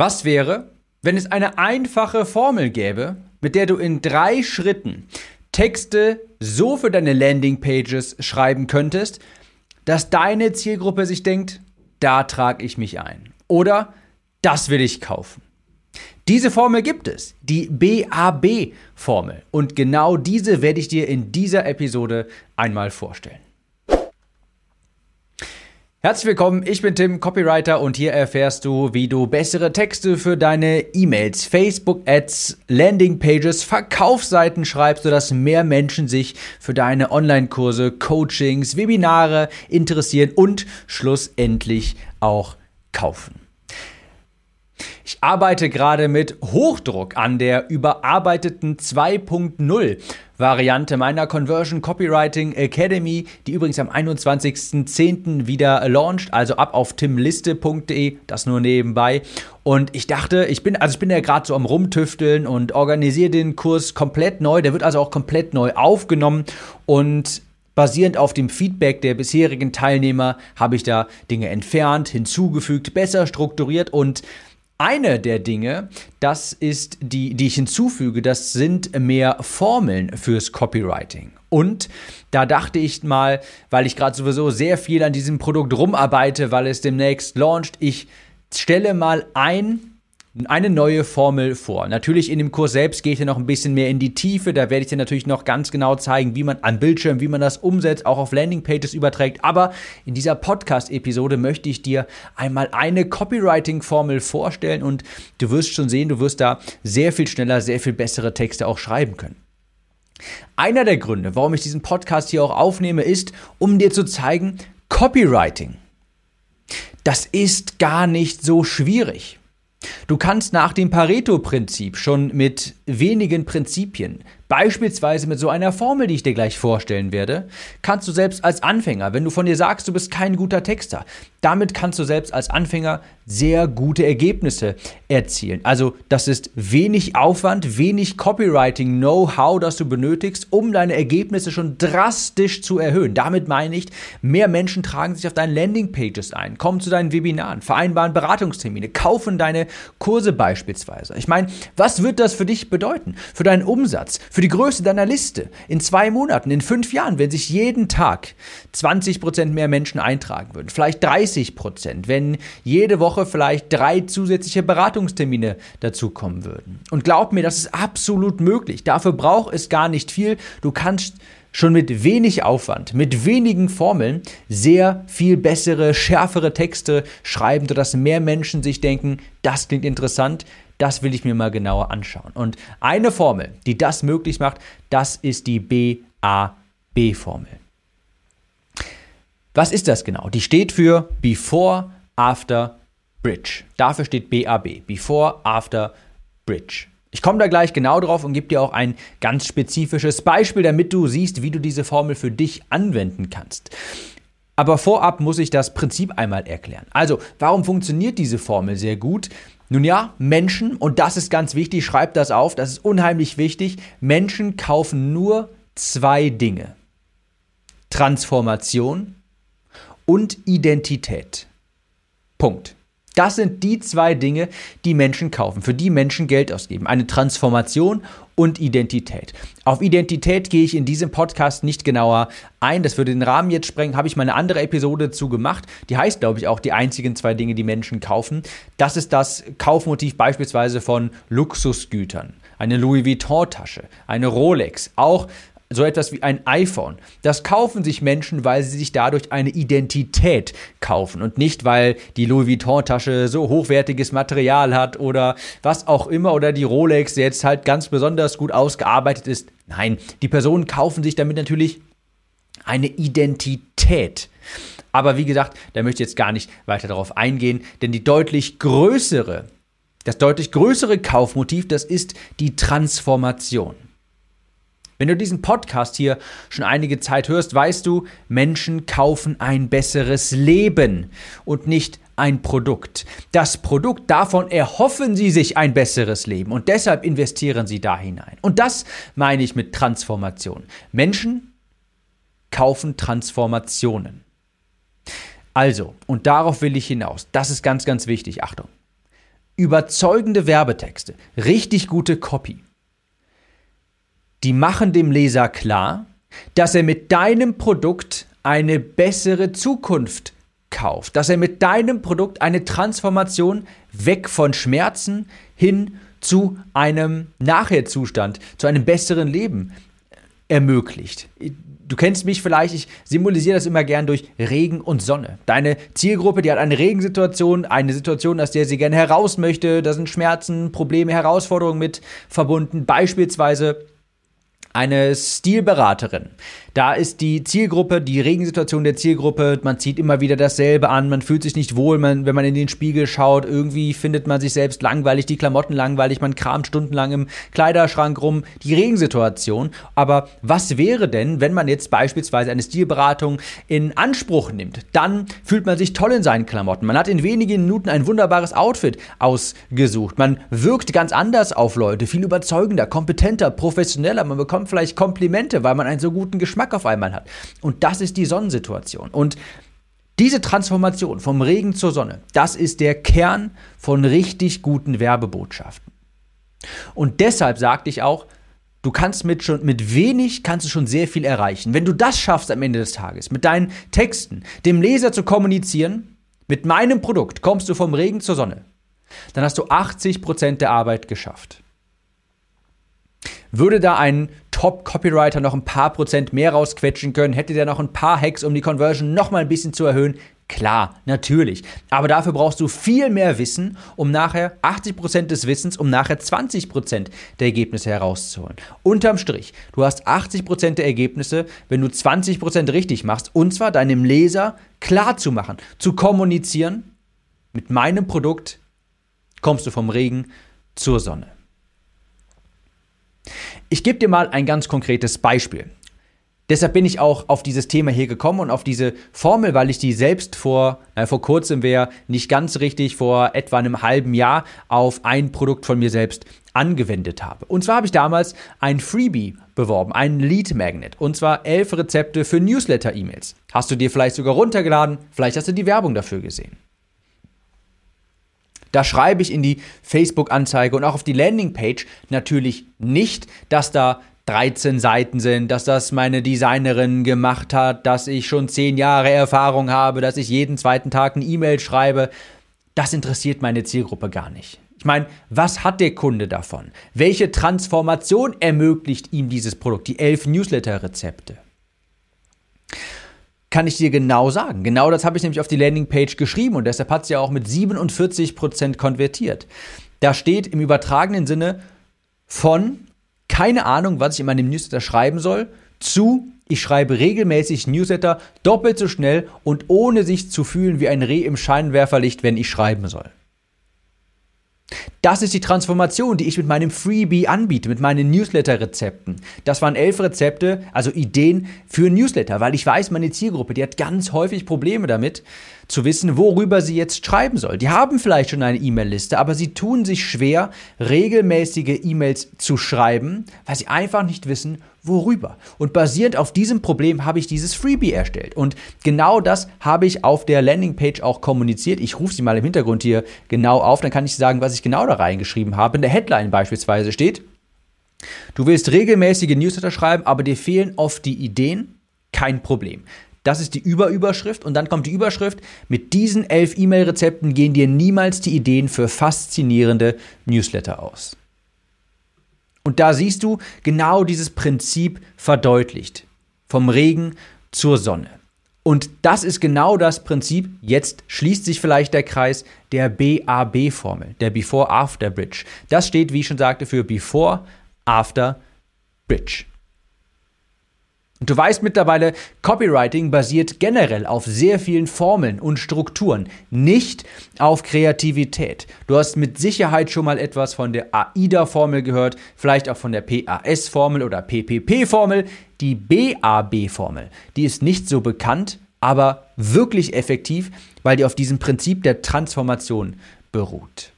Was wäre, wenn es eine einfache Formel gäbe, mit der du in drei Schritten Texte so für deine Landingpages schreiben könntest, dass deine Zielgruppe sich denkt, da trage ich mich ein. Oder das will ich kaufen. Diese Formel gibt es, die BAB-Formel. Und genau diese werde ich dir in dieser Episode einmal vorstellen. Herzlich willkommen, ich bin Tim, Copywriter und hier erfährst du, wie du bessere Texte für deine E-Mails, Facebook-Ads, Landingpages, Verkaufsseiten schreibst, sodass mehr Menschen sich für deine Online-Kurse, Coachings, Webinare interessieren und schlussendlich auch kaufen. Ich arbeite gerade mit Hochdruck an der überarbeiteten 2.0 Variante meiner Conversion Copywriting Academy, die übrigens am 21.10. wieder launcht, also ab auf timliste.de, das nur nebenbei. Und ich dachte, ich bin, also ich bin ja gerade so am Rumtüfteln und organisiere den Kurs komplett neu. Der wird also auch komplett neu aufgenommen und Basierend auf dem Feedback der bisherigen Teilnehmer habe ich da Dinge entfernt, hinzugefügt, besser strukturiert und eine der Dinge, das ist die, die ich hinzufüge, das sind mehr Formeln fürs Copywriting. Und da dachte ich mal, weil ich gerade sowieso sehr viel an diesem Produkt rumarbeite, weil es demnächst launcht, ich stelle mal ein eine neue Formel vor. Natürlich in dem Kurs selbst gehe ich dann noch ein bisschen mehr in die Tiefe. Da werde ich dir natürlich noch ganz genau zeigen, wie man an Bildschirm, wie man das umsetzt, auch auf Landingpages überträgt. Aber in dieser Podcast-Episode möchte ich dir einmal eine Copywriting-Formel vorstellen und du wirst schon sehen, du wirst da sehr viel schneller, sehr viel bessere Texte auch schreiben können. Einer der Gründe, warum ich diesen Podcast hier auch aufnehme, ist, um dir zu zeigen, Copywriting. Das ist gar nicht so schwierig. Du kannst nach dem Pareto-Prinzip schon mit wenigen Prinzipien Beispielsweise mit so einer Formel, die ich dir gleich vorstellen werde, kannst du selbst als Anfänger, wenn du von dir sagst, du bist kein guter Texter, damit kannst du selbst als Anfänger sehr gute Ergebnisse erzielen. Also das ist wenig Aufwand, wenig Copywriting, Know-how, das du benötigst, um deine Ergebnisse schon drastisch zu erhöhen. Damit meine ich, mehr Menschen tragen sich auf deinen Landingpages ein, kommen zu deinen Webinaren, vereinbaren Beratungstermine, kaufen deine Kurse beispielsweise. Ich meine, was wird das für dich bedeuten? Für deinen Umsatz, die Größe deiner Liste in zwei Monaten, in fünf Jahren, wenn sich jeden Tag 20 Prozent mehr Menschen eintragen würden, vielleicht 30 Prozent, wenn jede Woche vielleicht drei zusätzliche Beratungstermine dazukommen würden. Und glaub mir, das ist absolut möglich. Dafür braucht es gar nicht viel. Du kannst schon mit wenig Aufwand, mit wenigen Formeln sehr viel bessere, schärfere Texte schreiben, sodass mehr Menschen sich denken, das klingt interessant, das will ich mir mal genauer anschauen. Und eine Formel, die das möglich macht, das ist die BAB-Formel. Was ist das genau? Die steht für Before, After, Bridge. Dafür steht BAB. Before, After, Bridge. Ich komme da gleich genau drauf und gebe dir auch ein ganz spezifisches Beispiel, damit du siehst, wie du diese Formel für dich anwenden kannst. Aber vorab muss ich das Prinzip einmal erklären. Also, warum funktioniert diese Formel sehr gut? Nun ja, Menschen, und das ist ganz wichtig, schreibt das auf, das ist unheimlich wichtig, Menschen kaufen nur zwei Dinge. Transformation und Identität. Punkt. Das sind die zwei Dinge, die Menschen kaufen, für die Menschen Geld ausgeben. Eine Transformation und Identität. Auf Identität gehe ich in diesem Podcast nicht genauer ein. Das würde den Rahmen jetzt sprengen. Habe ich mal eine andere Episode zu gemacht. Die heißt, glaube ich, auch die einzigen zwei Dinge, die Menschen kaufen. Das ist das Kaufmotiv beispielsweise von Luxusgütern. Eine Louis Vuitton-Tasche, eine Rolex, auch so etwas wie ein iPhone. Das kaufen sich Menschen, weil sie sich dadurch eine Identität kaufen und nicht, weil die Louis Vuitton-Tasche so hochwertiges Material hat oder was auch immer oder die Rolex jetzt halt ganz besonders gut ausgearbeitet ist. Nein, die Personen kaufen sich damit natürlich eine Identität. Aber wie gesagt, da möchte ich jetzt gar nicht weiter darauf eingehen, denn die deutlich größere, das deutlich größere Kaufmotiv, das ist die Transformation. Wenn du diesen Podcast hier schon einige Zeit hörst, weißt du, Menschen kaufen ein besseres Leben und nicht ein Produkt. Das Produkt, davon erhoffen sie sich ein besseres Leben und deshalb investieren sie da hinein. Und das meine ich mit Transformation. Menschen kaufen Transformationen. Also, und darauf will ich hinaus. Das ist ganz, ganz wichtig. Achtung. überzeugende Werbetexte, richtig gute Copy, die machen dem Leser klar, dass er mit deinem Produkt eine bessere Zukunft kauft, dass er mit deinem Produkt eine Transformation weg von Schmerzen hin zu einem Nachherzustand, zu einem besseren Leben ermöglicht. Du kennst mich vielleicht, ich symbolisiere das immer gern durch Regen und Sonne. Deine Zielgruppe, die hat eine Regensituation, eine Situation, aus der sie gerne heraus möchte, da sind Schmerzen, Probleme, Herausforderungen mit verbunden, beispielsweise eine Stilberaterin. Da ist die Zielgruppe, die Regensituation der Zielgruppe, man zieht immer wieder dasselbe an, man fühlt sich nicht wohl, man, wenn man in den Spiegel schaut, irgendwie findet man sich selbst langweilig, die Klamotten langweilig, man kramt stundenlang im Kleiderschrank rum, die Regensituation. Aber was wäre denn, wenn man jetzt beispielsweise eine Stilberatung in Anspruch nimmt? Dann fühlt man sich toll in seinen Klamotten. Man hat in wenigen Minuten ein wunderbares Outfit ausgesucht. Man wirkt ganz anders auf Leute, viel überzeugender, kompetenter, professioneller. Man bekommt vielleicht Komplimente, weil man einen so guten Geschmack Geschmack auf einmal hat. Und das ist die Sonnensituation. Und diese Transformation vom Regen zur Sonne, das ist der Kern von richtig guten Werbebotschaften. Und deshalb sagte ich auch, du kannst mit schon mit wenig kannst du schon sehr viel erreichen. Wenn du das schaffst am Ende des Tages, mit deinen Texten, dem Leser zu kommunizieren, mit meinem Produkt kommst du vom Regen zur Sonne, dann hast du 80 Prozent der Arbeit geschafft. Würde da ein Top-Copywriter noch ein paar Prozent mehr rausquetschen können? Hätte der noch ein paar Hacks, um die Conversion noch mal ein bisschen zu erhöhen? Klar, natürlich. Aber dafür brauchst du viel mehr Wissen, um nachher 80% des Wissens, um nachher 20% der Ergebnisse herauszuholen. Unterm Strich, du hast 80% der Ergebnisse, wenn du 20% richtig machst, und zwar deinem Leser klar zu machen, zu kommunizieren, mit meinem Produkt kommst du vom Regen zur Sonne. Ich gebe dir mal ein ganz konkretes Beispiel. Deshalb bin ich auch auf dieses Thema hier gekommen und auf diese Formel, weil ich die selbst vor, äh, vor kurzem wäre nicht ganz richtig, vor etwa einem halben Jahr auf ein Produkt von mir selbst angewendet habe. Und zwar habe ich damals ein Freebie beworben, ein Lead Magnet. Und zwar elf Rezepte für Newsletter-E-Mails. Hast du dir vielleicht sogar runtergeladen, vielleicht hast du die Werbung dafür gesehen. Da schreibe ich in die Facebook-Anzeige und auch auf die Landingpage natürlich nicht, dass da 13 Seiten sind, dass das meine Designerin gemacht hat, dass ich schon 10 Jahre Erfahrung habe, dass ich jeden zweiten Tag ein E-Mail schreibe. Das interessiert meine Zielgruppe gar nicht. Ich meine, was hat der Kunde davon? Welche Transformation ermöglicht ihm dieses Produkt? Die elf Newsletter-Rezepte kann ich dir genau sagen. Genau das habe ich nämlich auf die Landingpage geschrieben und deshalb hat sie ja auch mit 47% konvertiert. Da steht im übertragenen Sinne von keine Ahnung, was ich in meinem Newsletter schreiben soll, zu ich schreibe regelmäßig Newsletter doppelt so schnell und ohne sich zu fühlen wie ein Reh im Scheinwerferlicht, wenn ich schreiben soll. Das ist die Transformation, die ich mit meinem Freebie anbiete, mit meinen Newsletter-Rezepten. Das waren elf Rezepte, also Ideen für Newsletter, weil ich weiß, meine Zielgruppe, die hat ganz häufig Probleme damit, zu wissen, worüber sie jetzt schreiben soll. Die haben vielleicht schon eine E-Mail-Liste, aber sie tun sich schwer, regelmäßige E-Mails zu schreiben, weil sie einfach nicht wissen, worüber. Und basierend auf diesem Problem habe ich dieses Freebie erstellt. Und genau das habe ich auf der Landingpage auch kommuniziert. Ich rufe sie mal im Hintergrund hier genau auf, dann kann ich sagen, was ich genau da reingeschrieben habe. In der Headline beispielsweise steht, du willst regelmäßige Newsletter schreiben, aber dir fehlen oft die Ideen. Kein Problem. Das ist die Überüberschrift und dann kommt die Überschrift. Mit diesen elf E-Mail-Rezepten gehen dir niemals die Ideen für faszinierende Newsletter aus. Und da siehst du genau dieses Prinzip verdeutlicht. Vom Regen zur Sonne. Und das ist genau das Prinzip, jetzt schließt sich vielleicht der Kreis der BAB-Formel, der Before-After Bridge. Das steht, wie ich schon sagte, für Before, Bridge. Du weißt mittlerweile, Copywriting basiert generell auf sehr vielen Formeln und Strukturen, nicht auf Kreativität. Du hast mit Sicherheit schon mal etwas von der AIDA-Formel gehört, vielleicht auch von der PAS-Formel oder PPP-Formel. Die BAB-Formel, die ist nicht so bekannt, aber wirklich effektiv, weil die auf diesem Prinzip der Transformation beruht.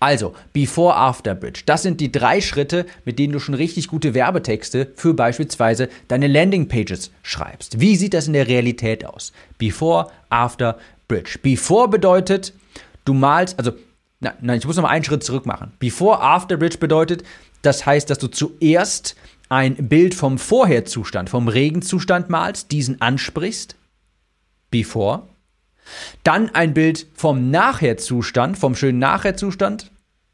Also, Before After Bridge. Das sind die drei Schritte, mit denen du schon richtig gute Werbetexte für beispielsweise deine Landingpages schreibst. Wie sieht das in der Realität aus? Before After Bridge. Before bedeutet, du malst, also Nein, nein, ich muss noch mal einen Schritt zurück machen. Before After Bridge bedeutet, das heißt, dass du zuerst ein Bild vom Vorherzustand, vom Regenzustand malst, diesen ansprichst, before, dann ein Bild vom Nachherzustand, vom schönen Nachherzustand,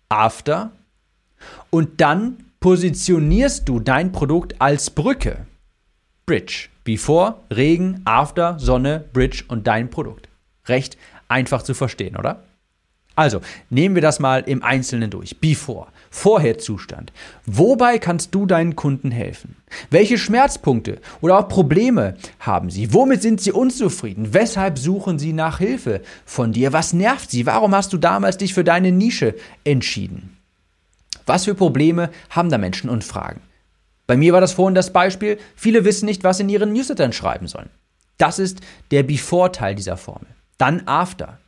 after, und dann positionierst du dein Produkt als Brücke, Bridge, before, Regen, after, Sonne, Bridge und dein Produkt. Recht einfach zu verstehen, oder? Also, nehmen wir das mal im Einzelnen durch. Before, Vorherzustand. Wobei kannst du deinen Kunden helfen? Welche Schmerzpunkte oder auch Probleme haben sie? Womit sind sie unzufrieden? Weshalb suchen sie nach Hilfe von dir? Was nervt sie? Warum hast du damals dich für deine Nische entschieden? Was für Probleme haben da Menschen und Fragen? Bei mir war das vorhin das Beispiel, viele wissen nicht, was in ihren Newslettern schreiben sollen. Das ist der Before-Teil dieser Formel. Dann After.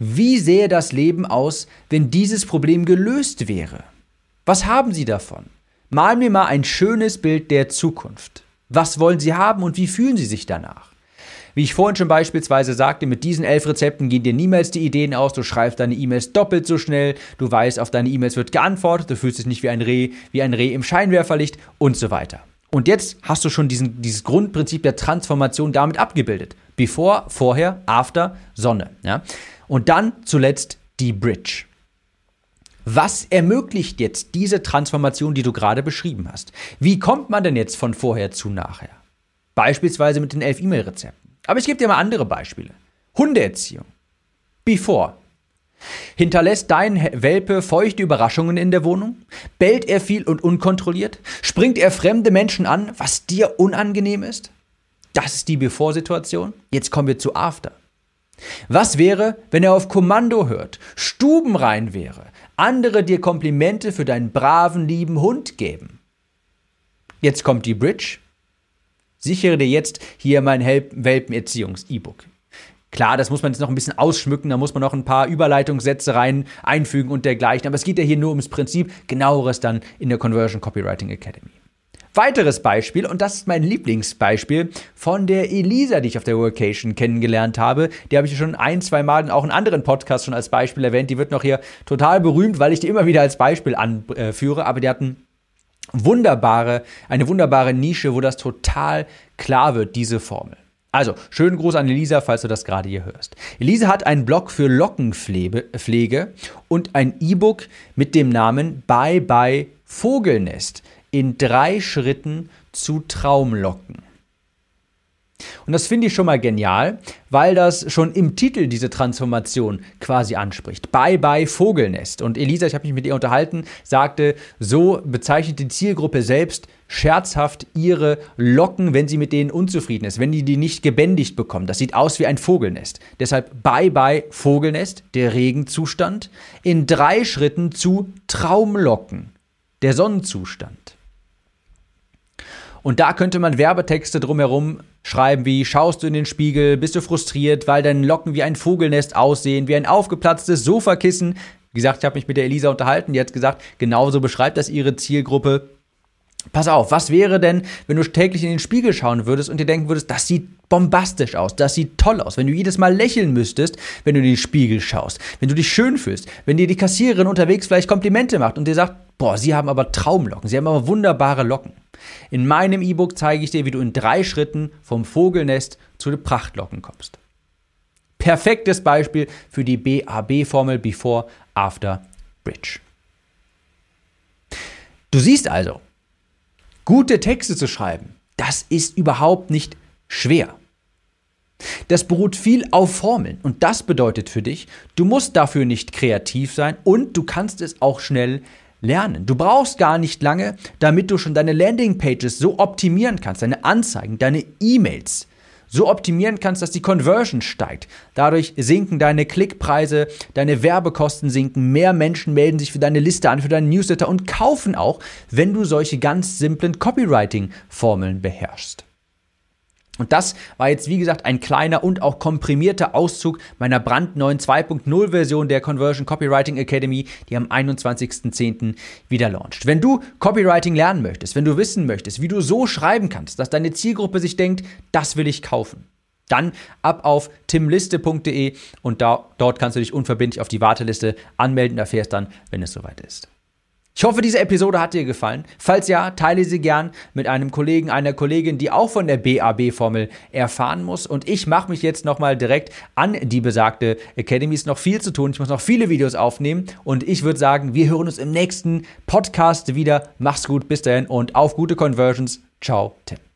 Wie sähe das Leben aus, wenn dieses Problem gelöst wäre? Was haben Sie davon? Mal mir mal ein schönes Bild der Zukunft. Was wollen Sie haben und wie fühlen Sie sich danach? Wie ich vorhin schon beispielsweise sagte, mit diesen elf Rezepten gehen dir niemals die Ideen aus, du schreibst deine E-Mails doppelt so schnell, du weißt, auf deine E-Mails wird geantwortet, du fühlst dich nicht wie ein Reh, wie ein Reh im Scheinwerferlicht und so weiter. Und jetzt hast du schon diesen, dieses Grundprinzip der Transformation damit abgebildet. Before, vorher, after, Sonne. Ja? Und dann zuletzt die Bridge. Was ermöglicht jetzt diese Transformation, die du gerade beschrieben hast? Wie kommt man denn jetzt von vorher zu nachher? Beispielsweise mit den elf E-Mail-Rezepten. Aber ich gebe dir mal andere Beispiele. Hundeerziehung. Before. Hinterlässt dein Welpe feuchte Überraschungen in der Wohnung? Bellt er viel und unkontrolliert? Springt er fremde Menschen an, was dir unangenehm ist? Das ist die Before-Situation. Jetzt kommen wir zu After. Was wäre, wenn er auf Kommando hört, stubenrein wäre, andere dir Komplimente für deinen braven, lieben Hund geben? Jetzt kommt die Bridge. Sichere dir jetzt hier mein Welpenerziehungs-E-Book. Klar, das muss man jetzt noch ein bisschen ausschmücken, da muss man noch ein paar Überleitungssätze rein einfügen und dergleichen, aber es geht ja hier nur ums Prinzip, genaueres dann in der Conversion Copywriting Academy. Weiteres Beispiel, und das ist mein Lieblingsbeispiel von der Elisa, die ich auf der Workation kennengelernt habe. Die habe ich schon ein, zwei Mal auch in anderen Podcasts schon als Beispiel erwähnt. Die wird noch hier total berühmt, weil ich die immer wieder als Beispiel anführe. Aber die hatten wunderbare, eine wunderbare Nische, wo das total klar wird, diese Formel. Also, schönen Gruß an Elisa, falls du das gerade hier hörst. Elisa hat einen Blog für Lockenpflege und ein E-Book mit dem Namen Bye Bye Vogelnest in drei Schritten zu Traumlocken. Und das finde ich schon mal genial, weil das schon im Titel diese Transformation quasi anspricht. Bye bye Vogelnest. Und Elisa, ich habe mich mit ihr unterhalten, sagte, so bezeichnet die Zielgruppe selbst scherzhaft ihre Locken, wenn sie mit denen unzufrieden ist, wenn die die nicht gebändigt bekommen. Das sieht aus wie ein Vogelnest. Deshalb bye bye Vogelnest, der Regenzustand, in drei Schritten zu Traumlocken, der Sonnenzustand. Und da könnte man Werbetexte drumherum schreiben wie schaust du in den Spiegel, bist du frustriert, weil deine Locken wie ein Vogelnest aussehen, wie ein aufgeplatztes Sofakissen. Wie gesagt, ich habe mich mit der Elisa unterhalten, die hat gesagt, genauso beschreibt das ihre Zielgruppe. Pass auf, was wäre denn, wenn du täglich in den Spiegel schauen würdest und dir denken würdest, das sieht bombastisch aus, das sieht toll aus, wenn du jedes Mal lächeln müsstest, wenn du in den Spiegel schaust, wenn du dich schön fühlst, wenn dir die Kassiererin unterwegs vielleicht Komplimente macht und dir sagt, boah, sie haben aber Traumlocken, sie haben aber wunderbare Locken. In meinem E-Book zeige ich dir, wie du in drei Schritten vom Vogelnest zu den Prachtlocken kommst. Perfektes Beispiel für die BAB-Formel Before, After, Bridge. Du siehst also, gute Texte zu schreiben, das ist überhaupt nicht schwer. Das beruht viel auf Formeln und das bedeutet für dich, du musst dafür nicht kreativ sein und du kannst es auch schnell lernen. Du brauchst gar nicht lange, damit du schon deine Landingpages so optimieren kannst, deine Anzeigen, deine E-Mails so optimieren kannst, dass die Conversion steigt. Dadurch sinken deine Klickpreise, deine Werbekosten sinken, mehr Menschen melden sich für deine Liste an, für deinen Newsletter und kaufen auch, wenn du solche ganz simplen Copywriting-Formeln beherrschst. Und das war jetzt, wie gesagt, ein kleiner und auch komprimierter Auszug meiner brandneuen 2.0 Version der Conversion Copywriting Academy, die am 21.10. wieder launcht. Wenn du Copywriting lernen möchtest, wenn du wissen möchtest, wie du so schreiben kannst, dass deine Zielgruppe sich denkt, das will ich kaufen, Dann ab auf timliste.de und da, dort kannst du dich unverbindlich auf die Warteliste anmelden erfährst dann, wenn es soweit ist. Ich hoffe, diese Episode hat dir gefallen. Falls ja, teile sie gern mit einem Kollegen, einer Kollegin, die auch von der BAB-Formel erfahren muss. Und ich mache mich jetzt nochmal direkt an die besagte Academy. Ist noch viel zu tun. Ich muss noch viele Videos aufnehmen. Und ich würde sagen, wir hören uns im nächsten Podcast wieder. Mach's gut, bis dahin und auf gute Conversions. Ciao, Tim.